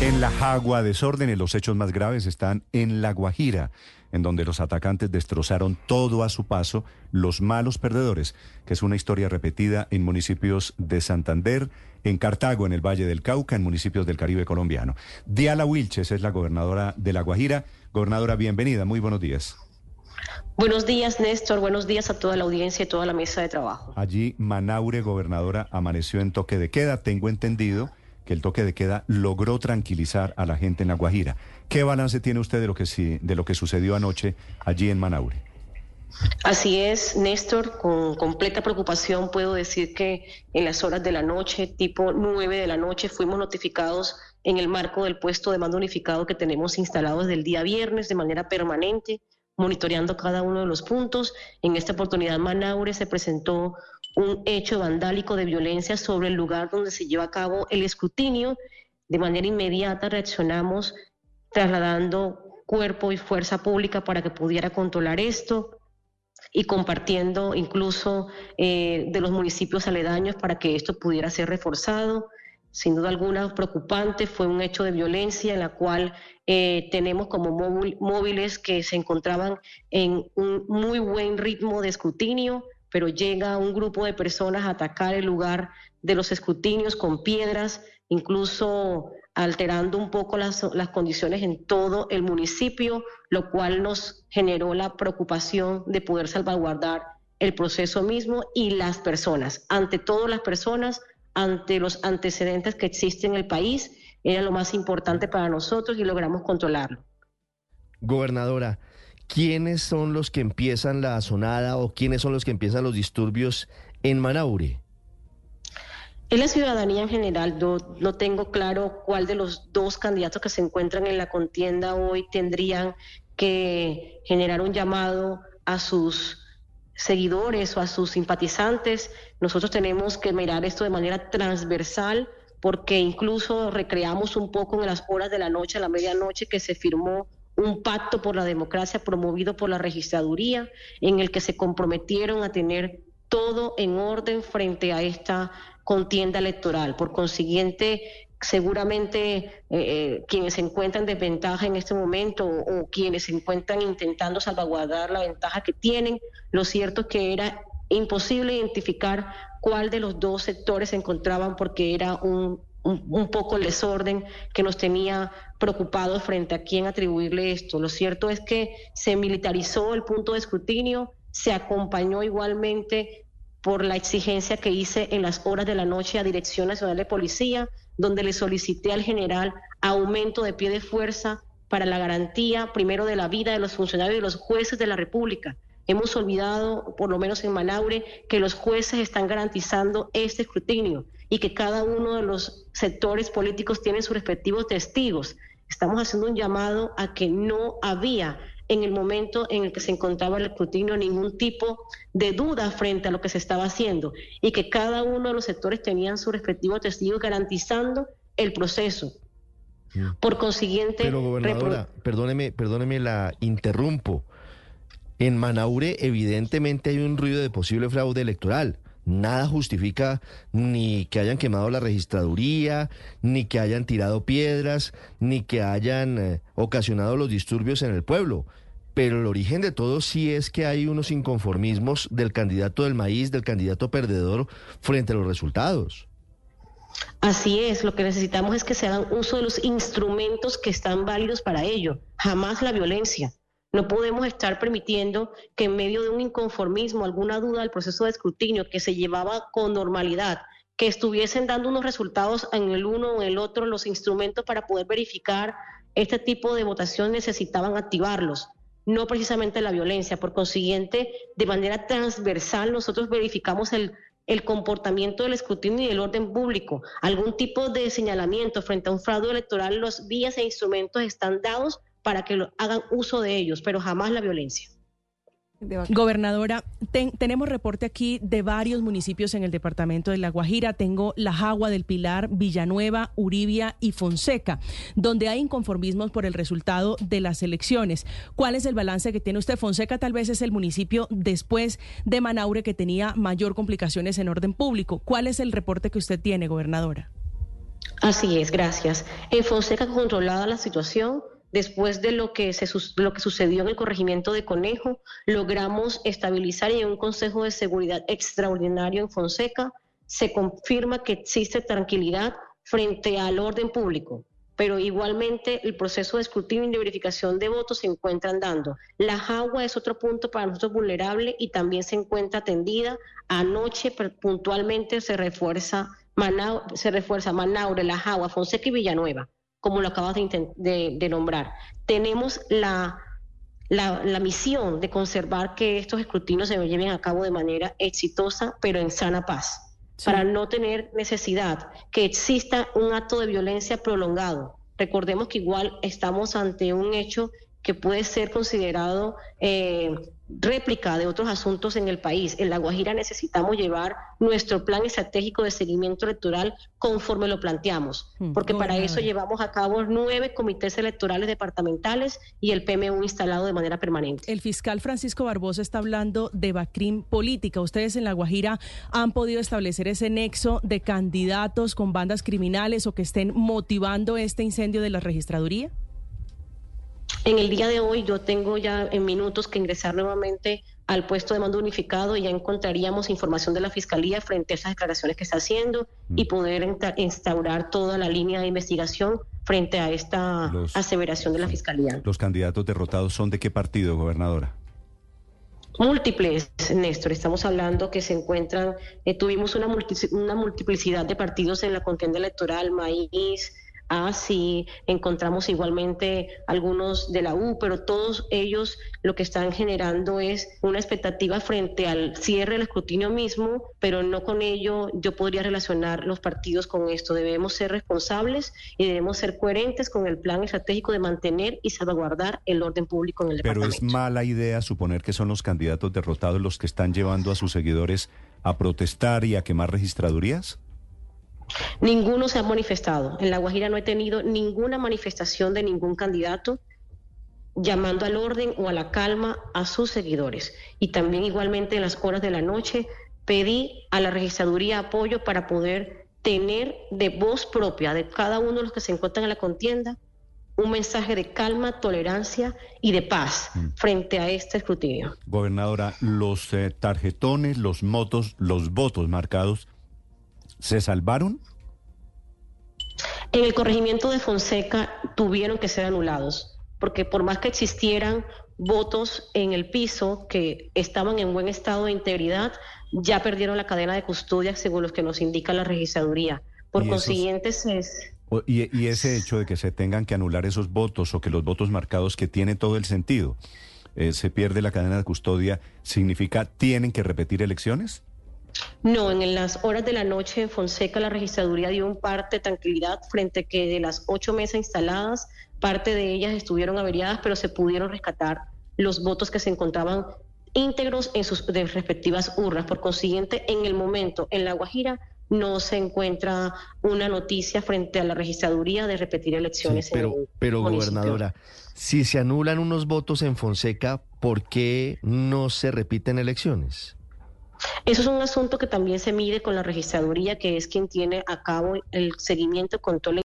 En la Jagua desórdenes, los hechos más graves están en La Guajira, en donde los atacantes destrozaron todo a su paso, los malos perdedores, que es una historia repetida en municipios de Santander, en Cartago, en el Valle del Cauca, en municipios del Caribe colombiano. Diala Wilches es la gobernadora de La Guajira. Gobernadora, bienvenida, muy buenos días. Buenos días, Néstor. Buenos días a toda la audiencia y toda la mesa de trabajo. Allí, Manaure, gobernadora, amaneció en toque de queda, tengo entendido el toque de queda logró tranquilizar a la gente en La Guajira. ¿Qué balance tiene usted de lo que, de lo que sucedió anoche allí en Manaure? Así es, Néstor, con completa preocupación puedo decir que en las horas de la noche, tipo 9 de la noche, fuimos notificados en el marco del puesto de mando unificado que tenemos instalado desde el día viernes de manera permanente, monitoreando cada uno de los puntos. En esta oportunidad, Manaure se presentó un hecho vandálico de violencia sobre el lugar donde se lleva a cabo el escrutinio. De manera inmediata reaccionamos trasladando cuerpo y fuerza pública para que pudiera controlar esto y compartiendo incluso eh, de los municipios aledaños para que esto pudiera ser reforzado. Sin duda alguna preocupante, fue un hecho de violencia en la cual eh, tenemos como móviles que se encontraban en un muy buen ritmo de escrutinio, pero llega un grupo de personas a atacar el lugar de los escrutinios con piedras, incluso alterando un poco las, las, condiciones en todo el municipio, lo cual nos generó la preocupación de poder salvaguardar el proceso mismo y las personas. Ante todo, las personas, ante los antecedentes que existen en el país, era lo más importante para nosotros y logramos controlarlo. Gobernadora, ¿quiénes son los que empiezan la sonada o quiénes son los que empiezan los disturbios en Manaure? En la ciudadanía en general, no, tengo claro cuál de los dos candidatos que se encuentran en la contienda hoy tendrían que generar un llamado a sus seguidores o a sus simpatizantes. Nosotros tenemos que mirar esto de manera transversal porque incluso recreamos un poco en las horas de la noche, a la medianoche, que se firmó un pacto por la democracia promovido por la registraduría, en el que se comprometieron a tener todo en orden frente a esta contienda electoral. Por consiguiente, seguramente eh, eh, quienes se encuentran en desventaja en este momento o, quienes se encuentran intentando salvaguardar la ventaja que tienen, lo cierto es que era imposible identificar cuál de los dos sectores se encontraban porque era un un, poco el desorden que nos tenía preocupados frente a quién atribuirle esto. Lo cierto es que se militarizó el punto de escrutinio, se acompañó igualmente por la exigencia que hice en las horas de la noche a Dirección Nacional de Policía, donde le solicité al general aumento de pie de fuerza para la garantía, primero, de la vida de los funcionarios y de los jueces de la República. Hemos olvidado, por lo menos en Manaure, que los jueces están garantizando este escrutinio y que cada uno de los sectores políticos tiene sus respectivos testigos. Estamos haciendo un llamado a que no había en el momento en el que se encontraba el escrutinio ningún tipo de duda frente a lo que se estaba haciendo y que cada uno de los sectores tenían su respectivo testigo garantizando el proceso. Por consiguiente... Pero gobernadora, perdóneme, perdóneme la interrumpo. En Manaure evidentemente hay un ruido de posible fraude electoral nada justifica ni que hayan quemado la registraduría, ni que hayan tirado piedras, ni que hayan eh, ocasionado los disturbios en el pueblo. Pero el origen de todo sí es que hay unos inconformismos del candidato del maíz, del candidato perdedor, frente a los resultados. Así es, lo que necesitamos es que se hagan uso de los instrumentos que están válidos para ello, jamás la violencia. No podemos estar permitiendo que en medio de un inconformismo, alguna duda del proceso de escrutinio que se llevaba con normalidad, que estuviesen dando unos resultados en el uno o en el otro, los instrumentos para poder verificar este tipo de votación necesitaban activarlos, no precisamente la violencia. Por consiguiente, de manera transversal nosotros verificamos el, el comportamiento del escrutinio y del orden público. Algún tipo de señalamiento frente a un fraude electoral, los vías e instrumentos están dados para que lo, hagan uso de ellos, pero jamás la violencia. Gobernadora, tenemos reporte aquí de varios municipios en el departamento de La Guajira. Tengo La Jagua del Pilar, Villanueva, Uribia y Fonseca, donde hay inconformismos por el resultado de las elecciones. ¿Cuál es el balance que tiene usted? Fonseca tal vez es el municipio después de Manaure que tenía mayor complicaciones en orden público. ¿Cuál es el reporte que usted tiene, gobernadora? Así es, gracias. En Fonseca controlada la situación, después de lo que, se, lo que sucedió en el corregimiento de Conejo, logramos estabilizar y en un Consejo de Seguridad extraordinario en Fonseca se confirma que existe tranquilidad frente al orden público pero igualmente el proceso de escrutinio y de verificación de votos se encuentra andando. La Jagua es otro punto para nosotros vulnerable y también se encuentra atendida. Anoche puntualmente se refuerza se refuerza Manaure, La Jagua, Fonseca y Villanueva, como lo acabas de, nombrar. Tenemos la, la, misión de conservar que estos escrutinios se lleven a cabo de manera exitosa, pero en sana paz para no tener necesidad que exista un acto de violencia prolongado. Recordemos que igual estamos ante un hecho que puede ser considerado eh, réplica de otros asuntos en el país. En La Guajira necesitamos llevar nuestro plan estratégico de seguimiento electoral conforme lo planteamos, mm, porque para eso llevamos a cabo nueve comités electorales departamentales y el PMU instalado de manera permanente. El fiscal Francisco Barbosa está hablando de Bacrim política. ¿Ustedes en La Guajira han podido establecer ese nexo de candidatos con bandas criminales o que estén motivando este incendio de la registraduría? En el día de hoy yo tengo ya en minutos que ingresar nuevamente al puesto de mando unificado y ya encontraríamos información de la Fiscalía frente a esas declaraciones que está haciendo y mm. poder instaurar toda la línea de investigación frente a esta aseveración de la Fiscalía. ¿Los candidatos derrotados son de qué partido, gobernadora? Múltiples, Néstor. Estamos hablando que se encuentran, eh, tuvimos una, una multiplicidad de partidos en la contienda electoral, Maíz, Así encontramos igualmente algunos de la U, pero todos ellos lo que están generando es una expectativa frente al cierre del escrutinio mismo, pero no con ello yo podría relacionar los partidos con esto. Debemos ser responsables y debemos ser coherentes con el plan estratégico de mantener y salvaguardar el orden público en el Pero es mala idea suponer que son los candidatos derrotados los que están llevando a sus seguidores a protestar y a quemar registradurías. Ninguno se ha manifestado. En La Guajira no he tenido ninguna manifestación de ningún candidato llamando al orden o a la calma a sus seguidores. Y también igualmente en las horas de la noche pedí a la registraduría apoyo para poder tener de voz propia de cada uno de los que se encuentran en la contienda un mensaje de calma, tolerancia y de paz mm. frente a este escrutinio. Gobernadora, los eh, tarjetones, los motos, los votos marcados ¿Se salvaron? En el corregimiento de Fonseca tuvieron que ser anulados, porque por más que existieran votos en el piso que estaban en buen estado de integridad, ya perdieron la cadena de custodia según los que nos indica la registraduría. Por consiguiente, es... Y, y, ese hecho de que se tengan que anular esos votos o que los votos marcados que tiene todo el sentido, eh, se pierde la cadena de custodia, ¿significa tienen que repetir elecciones? No, en las horas de la noche en Fonseca la registraduría dio un parte de tranquilidad frente a que de las ocho mesas instaladas, parte de ellas estuvieron averiadas, pero se pudieron rescatar los votos que se encontraban íntegros en sus respectivas urnas. Por consiguiente, en el momento, en La Guajira, no se encuentra una noticia frente a la registraduría de repetir elecciones. pero, pero gobernadora, si se anulan unos votos en Fonseca, ¿por qué no se repiten elecciones? Eso es un asunto que también se mide con la registraduría, que es quien tiene a cabo el seguimiento, control